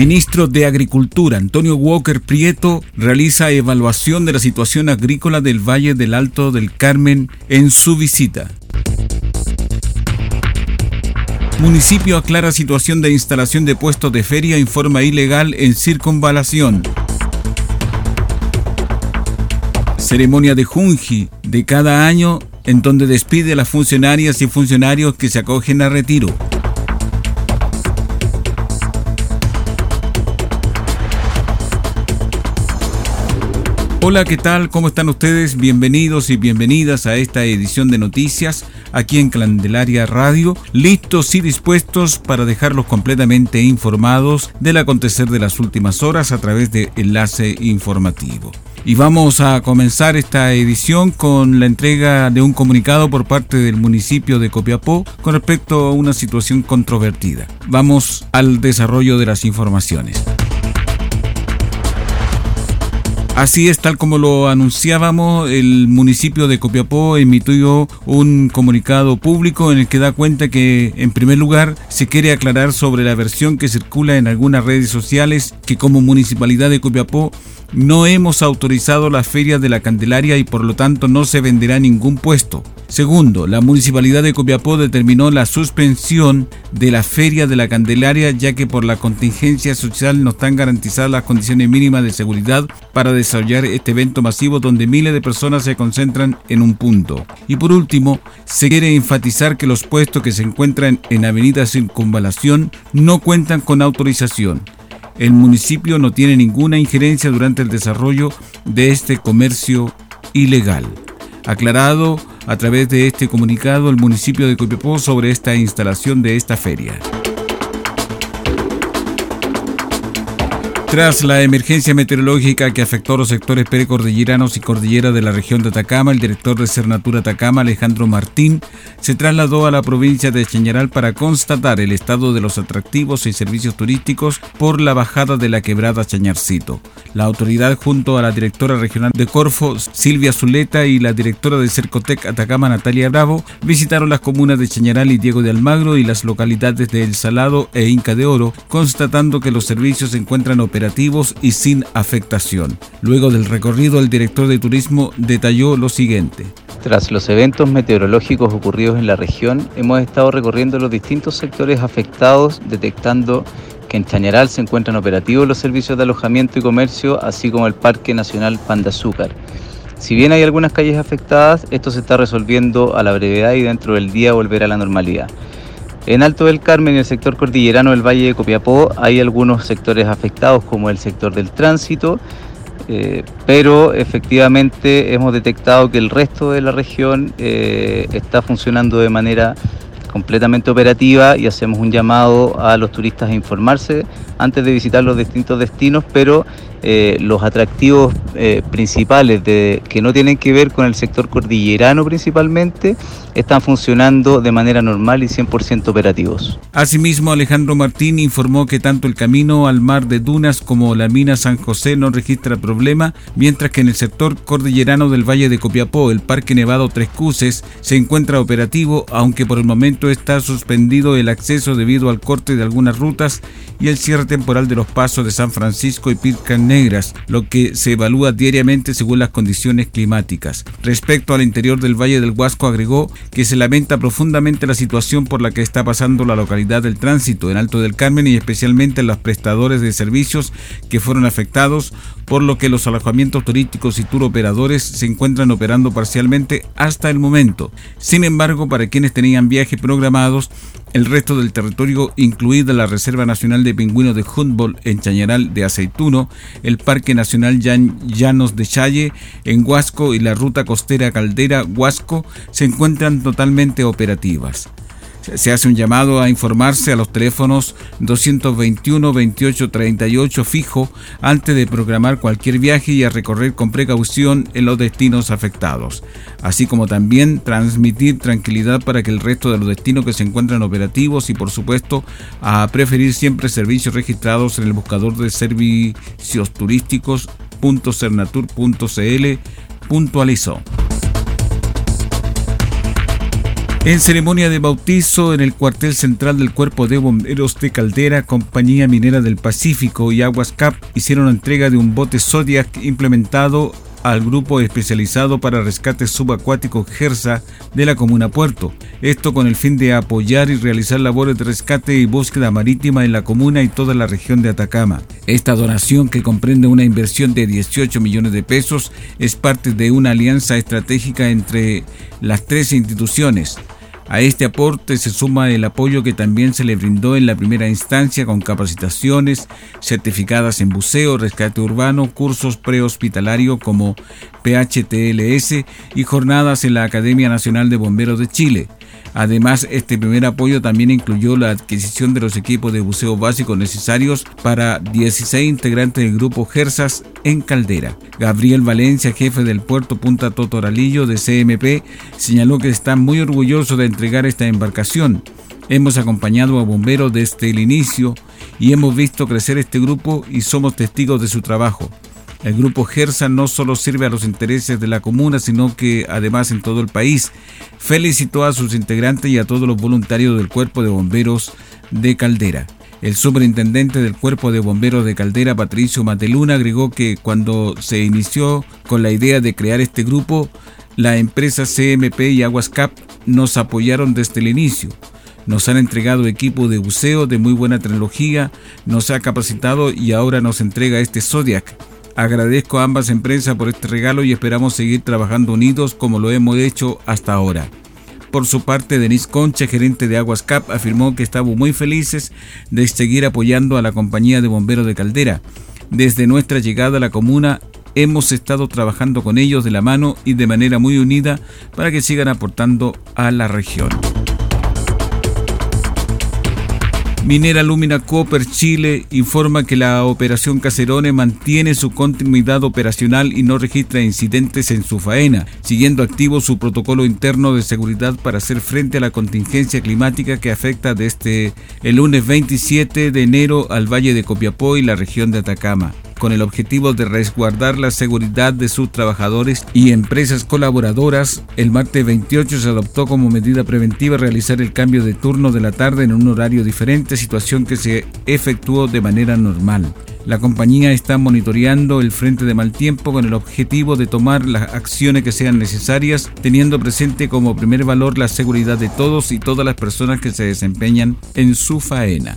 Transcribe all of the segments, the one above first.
Ministro de Agricultura Antonio Walker Prieto realiza evaluación de la situación agrícola del Valle del Alto del Carmen en su visita. Municipio aclara situación de instalación de puestos de feria en forma ilegal en circunvalación. Ceremonia de Junji de cada año en donde despide a las funcionarias y funcionarios que se acogen a retiro. Hola, ¿qué tal? ¿Cómo están ustedes? Bienvenidos y bienvenidas a esta edición de noticias aquí en Candelaria Radio, listos y dispuestos para dejarlos completamente informados del acontecer de las últimas horas a través de Enlace Informativo. Y vamos a comenzar esta edición con la entrega de un comunicado por parte del municipio de Copiapó con respecto a una situación controvertida. Vamos al desarrollo de las informaciones. Así es, tal como lo anunciábamos, el municipio de Copiapó emitió un comunicado público en el que da cuenta que, en primer lugar, se quiere aclarar sobre la versión que circula en algunas redes sociales que como municipalidad de Copiapó no hemos autorizado la feria de la Candelaria y por lo tanto no se venderá ningún puesto. Segundo, la municipalidad de Copiapó determinó la suspensión de la feria de la Candelaria ya que por la contingencia social no están garantizadas las condiciones mínimas de seguridad para desarrollar este evento masivo donde miles de personas se concentran en un punto. Y por último, se quiere enfatizar que los puestos que se encuentran en Avenida Circunvalación no cuentan con autorización el municipio no tiene ninguna injerencia durante el desarrollo de este comercio ilegal. Aclarado a través de este comunicado el municipio de Copiapó sobre esta instalación de esta feria. Tras la emergencia meteorológica que afectó a los sectores precordilleranos y cordillera de la región de Atacama, el director de Cernatura Atacama, Alejandro Martín, se trasladó a la provincia de Chañaral para constatar el estado de los atractivos y servicios turísticos por la bajada de la quebrada Chañarcito. La autoridad, junto a la directora regional de Corfo, Silvia Zuleta, y la directora de Cercotec Atacama, Natalia Bravo, visitaron las comunas de Chañaral y Diego de Almagro y las localidades de El Salado e Inca de Oro, constatando que los servicios se encuentran operativos y sin afectación. Luego del recorrido, el director de turismo detalló lo siguiente. Tras los eventos meteorológicos ocurridos en la región, hemos estado recorriendo los distintos sectores afectados, detectando que en Chañaral se encuentran operativos los servicios de alojamiento y comercio, así como el Parque Nacional Pan de Azúcar. Si bien hay algunas calles afectadas, esto se está resolviendo a la brevedad y dentro del día volverá a la normalidad. En Alto del Carmen y el sector cordillerano del Valle de Copiapó hay algunos sectores afectados como el sector del tránsito, eh, pero efectivamente hemos detectado que el resto de la región eh, está funcionando de manera completamente operativa y hacemos un llamado a los turistas a informarse antes de visitar los distintos destinos, pero eh, los atractivos eh, principales que no tienen que ver con el sector cordillerano principalmente están funcionando de manera normal y 100% operativos. Asimismo, Alejandro Martín informó que tanto el camino al mar de Dunas como la mina San José no registra problema, mientras que en el sector cordillerano del Valle de Copiapó, el Parque Nevado Tres Cruces se encuentra operativo, aunque por el momento está suspendido el acceso debido al corte de algunas rutas y el cierre temporal de los pasos de San Francisco y Pircan negras, lo que se evalúa diariamente según las condiciones climáticas. Respecto al interior del Valle del Huasco, agregó que se lamenta profundamente la situación por la que está pasando la localidad del tránsito en Alto del Carmen y especialmente los prestadores de servicios que fueron afectados, por lo que los alojamientos turísticos y tour operadores se encuentran operando parcialmente hasta el momento. Sin embargo, para quienes tenían viajes programados, el resto del territorio, incluida la Reserva Nacional de Pingüinos de Humboldt en Chañaral de Aceituno, el Parque Nacional Llanos de Challe en Huasco y la ruta costera Caldera Huasco, se encuentran totalmente operativas. Se hace un llamado a informarse a los teléfonos 221 28 38 fijo antes de programar cualquier viaje y a recorrer con precaución en los destinos afectados, así como también transmitir tranquilidad para que el resto de los destinos que se encuentran operativos y por supuesto a preferir siempre servicios registrados en el buscador de servicios turísticos.cernatur.cl puntualizó. En ceremonia de bautizo en el cuartel central del Cuerpo de Bomberos de Caldera, Compañía Minera del Pacífico y Aguas Cap hicieron entrega de un bote Zodiac implementado al grupo especializado para rescate subacuático GERSA de la comuna Puerto. Esto con el fin de apoyar y realizar labores de rescate y búsqueda marítima en la comuna y toda la región de Atacama. Esta donación, que comprende una inversión de 18 millones de pesos, es parte de una alianza estratégica entre las tres instituciones. A este aporte se suma el apoyo que también se le brindó en la primera instancia con capacitaciones certificadas en buceo, rescate urbano, cursos prehospitalario como PHTLS y jornadas en la Academia Nacional de Bomberos de Chile. Además, este primer apoyo también incluyó la adquisición de los equipos de buceo básicos necesarios para 16 integrantes del grupo Gersas en Caldera. Gabriel Valencia, jefe del puerto Punta Totoralillo de CMP, señaló que está muy orgulloso de entregar esta embarcación. Hemos acompañado a bomberos desde el inicio y hemos visto crecer este grupo y somos testigos de su trabajo. El grupo GERSA no solo sirve a los intereses de la comuna, sino que además en todo el país. Felicitó a sus integrantes y a todos los voluntarios del Cuerpo de Bomberos de Caldera. El superintendente del Cuerpo de Bomberos de Caldera, Patricio Mateluna, agregó que cuando se inició con la idea de crear este grupo, la empresa CMP y Aguascap nos apoyaron desde el inicio. Nos han entregado equipo de buceo de muy buena tecnología, nos ha capacitado y ahora nos entrega este Zodiac Agradezco a ambas empresas por este regalo y esperamos seguir trabajando unidos como lo hemos hecho hasta ahora. Por su parte, Denis Concha, gerente de Aguas Cap, afirmó que estamos muy felices de seguir apoyando a la compañía de bomberos de Caldera. Desde nuestra llegada a la comuna hemos estado trabajando con ellos de la mano y de manera muy unida para que sigan aportando a la región. Minera Lumina Copper Chile informa que la operación Caserone mantiene su continuidad operacional y no registra incidentes en su faena, siguiendo activo su protocolo interno de seguridad para hacer frente a la contingencia climática que afecta desde el lunes 27 de enero al Valle de Copiapó y la región de Atacama con el objetivo de resguardar la seguridad de sus trabajadores y empresas colaboradoras, el martes 28 se adoptó como medida preventiva realizar el cambio de turno de la tarde en un horario diferente, situación que se efectuó de manera normal. La compañía está monitoreando el frente de mal tiempo con el objetivo de tomar las acciones que sean necesarias, teniendo presente como primer valor la seguridad de todos y todas las personas que se desempeñan en su faena.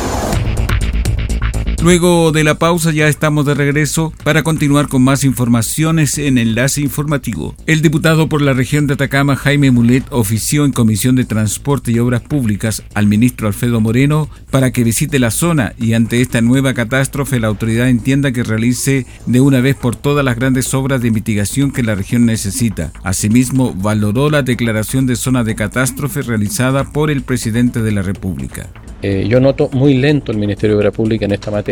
Luego de la pausa ya estamos de regreso para continuar con más informaciones en Enlace Informativo. El diputado por la región de Atacama, Jaime Mulet, ofició en Comisión de Transporte y Obras Públicas al ministro Alfredo Moreno para que visite la zona y ante esta nueva catástrofe la autoridad entienda que realice de una vez por todas las grandes obras de mitigación que la región necesita. Asimismo, valoró la declaración de zona de catástrofe realizada por el presidente de la República. Eh, yo noto muy lento el Ministerio de Obra Pública en esta materia.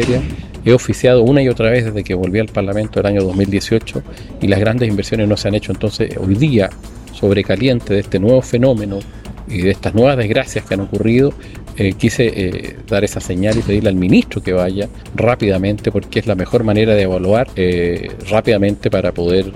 He oficiado una y otra vez desde que volví al Parlamento el año 2018 y las grandes inversiones no se han hecho. Entonces, hoy día, sobrecaliente de este nuevo fenómeno y de estas nuevas desgracias que han ocurrido, eh, quise eh, dar esa señal y pedirle al ministro que vaya rápidamente porque es la mejor manera de evaluar eh, rápidamente para poder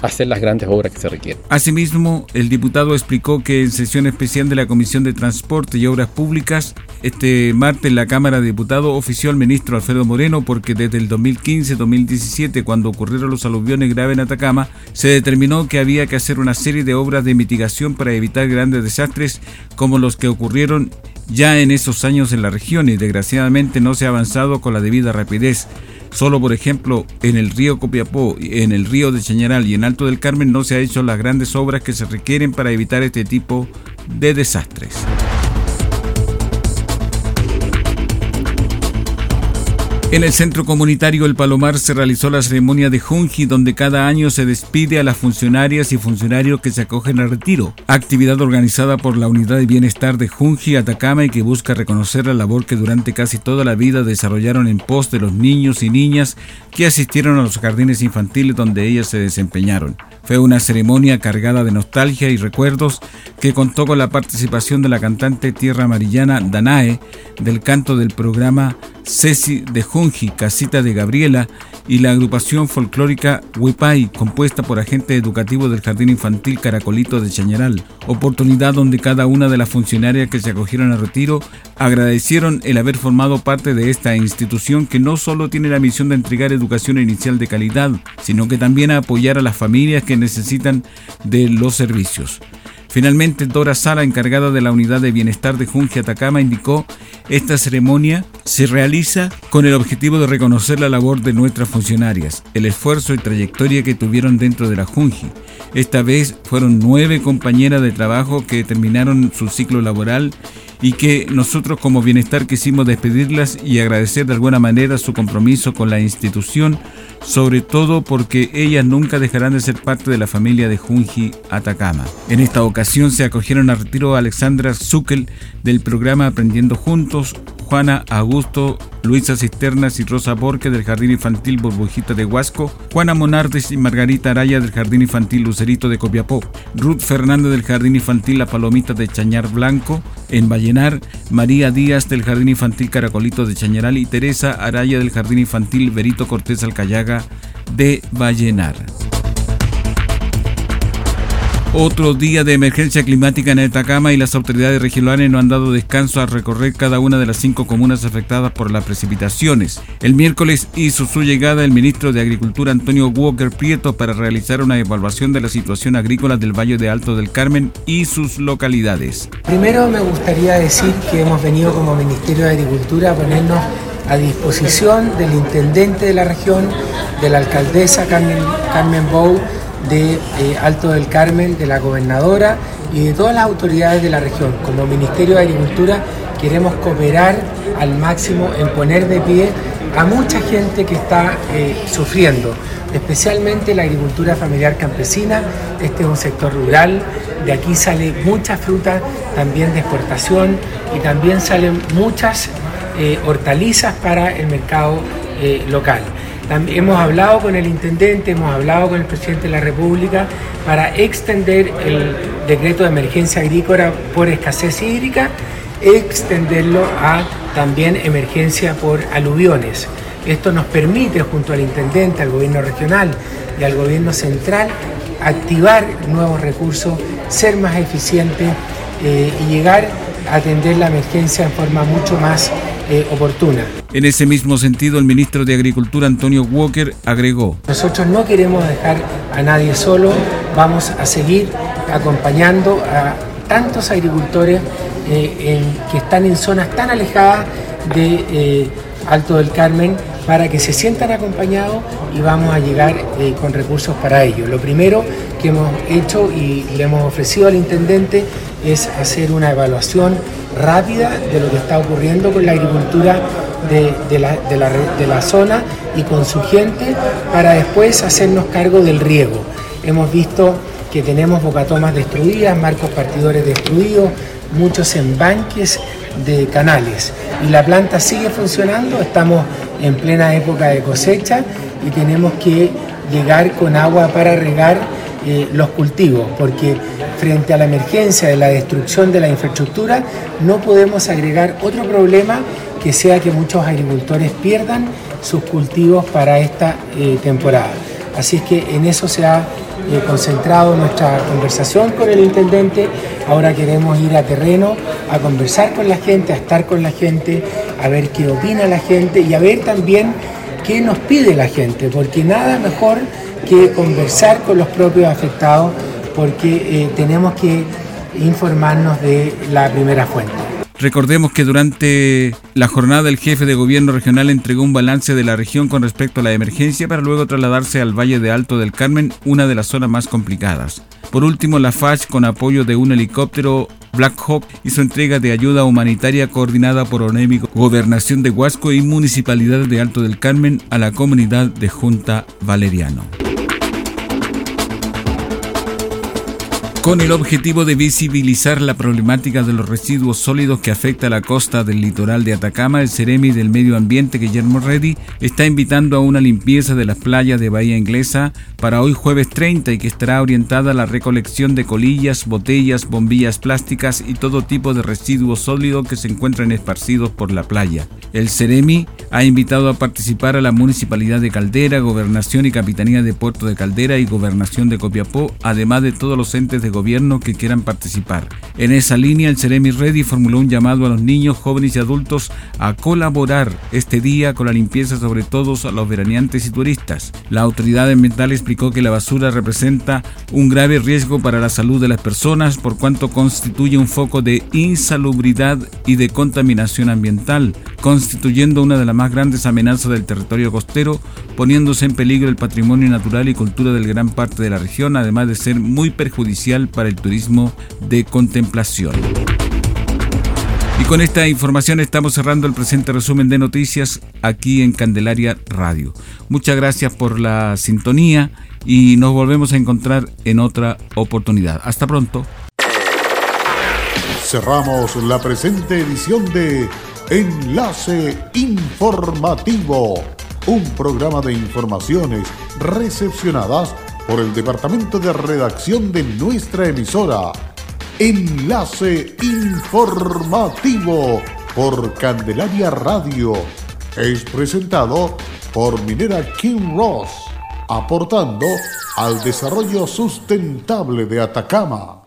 hacer las grandes obras que se requieren. Asimismo, el diputado explicó que en sesión especial de la Comisión de Transporte y Obras Públicas, este martes la Cámara de Diputados ofició al ministro Alfredo Moreno porque desde el 2015-2017, cuando ocurrieron los aluviones graves en Atacama, se determinó que había que hacer una serie de obras de mitigación para evitar grandes desastres como los que ocurrieron ya en esos años en la región y desgraciadamente no se ha avanzado con la debida rapidez. Solo, por ejemplo, en el río Copiapó, en el río de Chañaral y en Alto del Carmen no se ha hecho las grandes obras que se requieren para evitar este tipo de desastres. En el centro comunitario El Palomar se realizó la ceremonia de Junji, donde cada año se despide a las funcionarias y funcionarios que se acogen al retiro. Actividad organizada por la Unidad de Bienestar de Junji Atacama y que busca reconocer la labor que durante casi toda la vida desarrollaron en pos de los niños y niñas que asistieron a los jardines infantiles donde ellas se desempeñaron. Fue una ceremonia cargada de nostalgia y recuerdos que contó con la participación de la cantante tierra amarillana Danae del canto del programa Ceci de Junji, Casita de Gabriela y la agrupación folclórica Huipay, compuesta por agentes educativos del Jardín Infantil Caracolito de Chañaral, oportunidad donde cada una de las funcionarias que se acogieron al retiro agradecieron el haber formado parte de esta institución que no solo tiene la misión de entregar educación inicial de calidad, sino que también apoyar a las familias que necesitan de los servicios. Finalmente, Dora Sala, encargada de la Unidad de Bienestar de Junji Atacama, indicó esta ceremonia se realiza con el objetivo de reconocer la labor de nuestras funcionarias, el esfuerzo y trayectoria que tuvieron dentro de la Junji. Esta vez fueron nueve compañeras de trabajo que terminaron su ciclo laboral y que nosotros como bienestar quisimos despedirlas y agradecer de alguna manera su compromiso con la institución, sobre todo porque ellas nunca dejarán de ser parte de la familia de Junji Atacama. En esta ocasión se acogieron a retiro Alexandra Zuckel del programa Aprendiendo Juntos, Juana Augusto, Luisa Cisternas y Rosa Borque del Jardín Infantil Burbujita de Huasco, Juana Monardes y Margarita Araya del Jardín Infantil Lucerito de Copiapó, Ruth Fernández del Jardín Infantil La Palomita de Chañar Blanco, en Vallenar, María Díaz del Jardín Infantil Caracolito de Chañaral y Teresa Araya del Jardín Infantil Berito Cortés Alcayaga de Vallenar. Otro día de emergencia climática en Atacama y las autoridades regionales no han dado descanso a recorrer cada una de las cinco comunas afectadas por las precipitaciones. El miércoles hizo su llegada el ministro de Agricultura Antonio Walker Prieto para realizar una evaluación de la situación agrícola del Valle de Alto del Carmen y sus localidades. Primero me gustaría decir que hemos venido como Ministerio de Agricultura a ponernos a disposición del intendente de la región, de la alcaldesa Carmen, Carmen Bou, de eh, Alto del Carmen, de la gobernadora y de todas las autoridades de la región. Como Ministerio de Agricultura queremos cooperar al máximo en poner de pie a mucha gente que está eh, sufriendo, especialmente la agricultura familiar campesina. Este es un sector rural, de aquí sale mucha fruta también de exportación y también salen muchas eh, hortalizas para el mercado local hemos hablado con el intendente, hemos hablado con el presidente de la República para extender el decreto de emergencia agrícola por escasez hídrica, extenderlo a también emergencia por aluviones. Esto nos permite, junto al intendente, al gobierno regional y al gobierno central, activar nuevos recursos, ser más eficientes eh, y llegar atender la emergencia en forma mucho más eh, oportuna. En ese mismo sentido, el ministro de Agricultura, Antonio Walker, agregó. Nosotros no queremos dejar a nadie solo, vamos a seguir acompañando a tantos agricultores eh, que están en zonas tan alejadas de eh, Alto del Carmen para que se sientan acompañados y vamos a llegar eh, con recursos para ello. Lo primero que hemos hecho y le hemos ofrecido al intendente es hacer una evaluación rápida de lo que está ocurriendo con la agricultura de, la, de la zona y con su gente para después hacernos cargo del riego. Hemos visto que tenemos bocatomas destruidas, marcos partidores destruidos, muchos embanques de canales. Y la planta sigue funcionando, estamos en plena época de cosecha y tenemos que llegar con agua para regar eh, los cultivos, porque frente a la emergencia de la destrucción de la infraestructura no podemos agregar otro problema que sea que muchos agricultores pierdan sus cultivos para esta eh, temporada. Así es que en eso se ha eh, concentrado nuestra conversación con el intendente. Ahora queremos ir a terreno a conversar con la gente, a estar con la gente, a ver qué opina la gente y a ver también qué nos pide la gente, porque nada mejor que conversar con los propios afectados, porque eh, tenemos que informarnos de la primera fuente. Recordemos que durante la jornada el jefe de gobierno regional entregó un balance de la región con respecto a la emergencia para luego trasladarse al Valle de Alto del Carmen, una de las zonas más complicadas. Por último, la FACH, con apoyo de un helicóptero Black Hawk, hizo entrega de ayuda humanitaria coordinada por ONEMI, Gobernación de Huasco y Municipalidad de Alto del Carmen a la comunidad de Junta Valeriano. Con el objetivo de visibilizar la problemática de los residuos sólidos que afecta a la costa del litoral de Atacama, el Ceremi del Medio Ambiente Guillermo Reddy está invitando a una limpieza de las playas de Bahía Inglesa para hoy jueves 30 y que estará orientada a la recolección de colillas, botellas, bombillas plásticas y todo tipo de residuos sólidos que se encuentran esparcidos por la playa. El Ceremi ha invitado a participar a la Municipalidad de Caldera, Gobernación y Capitanía de Puerto de Caldera y Gobernación de Copiapó, además de todos los entes de gobierno que quieran participar. En esa línea, el Ceremi Ready formuló un llamado a los niños, jóvenes y adultos a colaborar este día con la limpieza, sobre todo a los veraneantes y turistas. La autoridad ambiental explicó que la basura representa un grave riesgo para la salud de las personas por cuanto constituye un foco de insalubridad y de contaminación ambiental, constituyendo una de las más grandes amenazas del territorio costero, poniéndose en peligro el patrimonio natural y cultura de gran parte de la región, además de ser muy perjudicial para el turismo de contemplación. Y con esta información estamos cerrando el presente resumen de noticias aquí en Candelaria Radio. Muchas gracias por la sintonía y nos volvemos a encontrar en otra oportunidad. Hasta pronto. Cerramos la presente edición de Enlace Informativo, un programa de informaciones recepcionadas por el departamento de redacción de nuestra emisora. Enlace informativo por Candelaria Radio. Es presentado por Minera King Ross, aportando al desarrollo sustentable de Atacama.